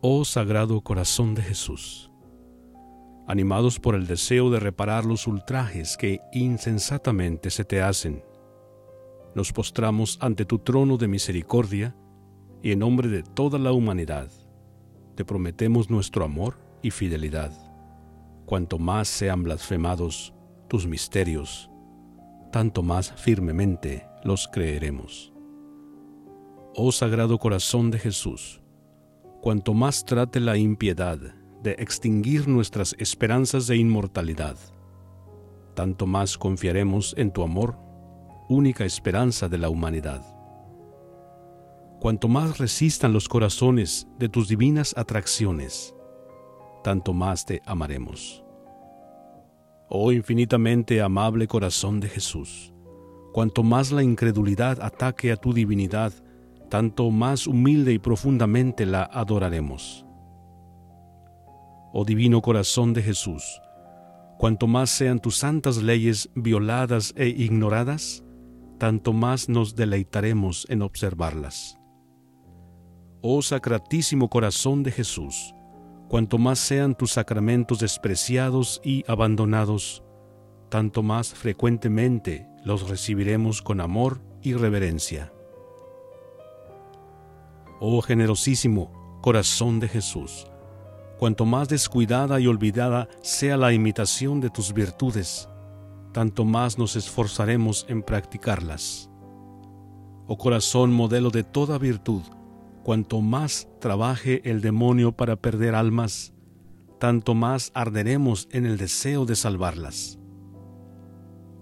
Oh Sagrado Corazón de Jesús, animados por el deseo de reparar los ultrajes que insensatamente se te hacen, nos postramos ante tu trono de misericordia y en nombre de toda la humanidad, te prometemos nuestro amor y fidelidad, cuanto más sean blasfemados tus misterios, tanto más firmemente los creeremos. Oh Sagrado Corazón de Jesús, cuanto más trate la impiedad de extinguir nuestras esperanzas de inmortalidad, tanto más confiaremos en tu amor, única esperanza de la humanidad. Cuanto más resistan los corazones de tus divinas atracciones, tanto más te amaremos. Oh infinitamente amable corazón de Jesús, cuanto más la incredulidad ataque a tu divinidad, tanto más humilde y profundamente la adoraremos. Oh divino corazón de Jesús, cuanto más sean tus santas leyes violadas e ignoradas, tanto más nos deleitaremos en observarlas. Oh sacratísimo corazón de Jesús, cuanto más sean tus sacramentos despreciados y abandonados, tanto más frecuentemente los recibiremos con amor y reverencia. Oh generosísimo corazón de Jesús, cuanto más descuidada y olvidada sea la imitación de tus virtudes, tanto más nos esforzaremos en practicarlas. Oh corazón modelo de toda virtud, cuanto más trabaje el demonio para perder almas, tanto más arderemos en el deseo de salvarlas.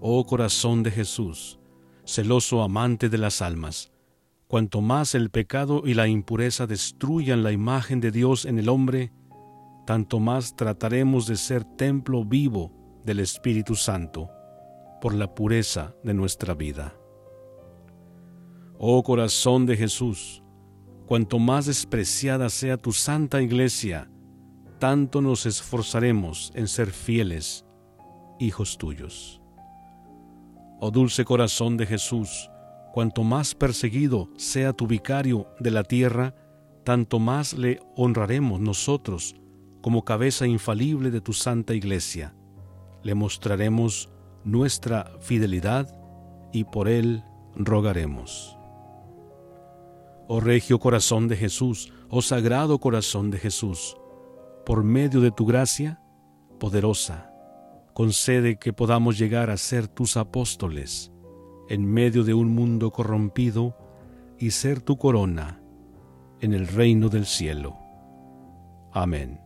Oh corazón de Jesús, celoso amante de las almas, Cuanto más el pecado y la impureza destruyan la imagen de Dios en el hombre, tanto más trataremos de ser templo vivo del Espíritu Santo por la pureza de nuestra vida. Oh corazón de Jesús, cuanto más despreciada sea tu santa iglesia, tanto nos esforzaremos en ser fieles hijos tuyos. Oh dulce corazón de Jesús, cuanto más perseguido sea tu vicario de la tierra, tanto más le honraremos nosotros como cabeza infalible de tu santa iglesia. Le mostraremos nuestra fidelidad y por él rogaremos. Oh regio corazón de Jesús, oh sagrado corazón de Jesús, por medio de tu gracia poderosa, concede que podamos llegar a ser tus apóstoles en medio de un mundo corrompido y ser tu corona en el reino del cielo. Amén.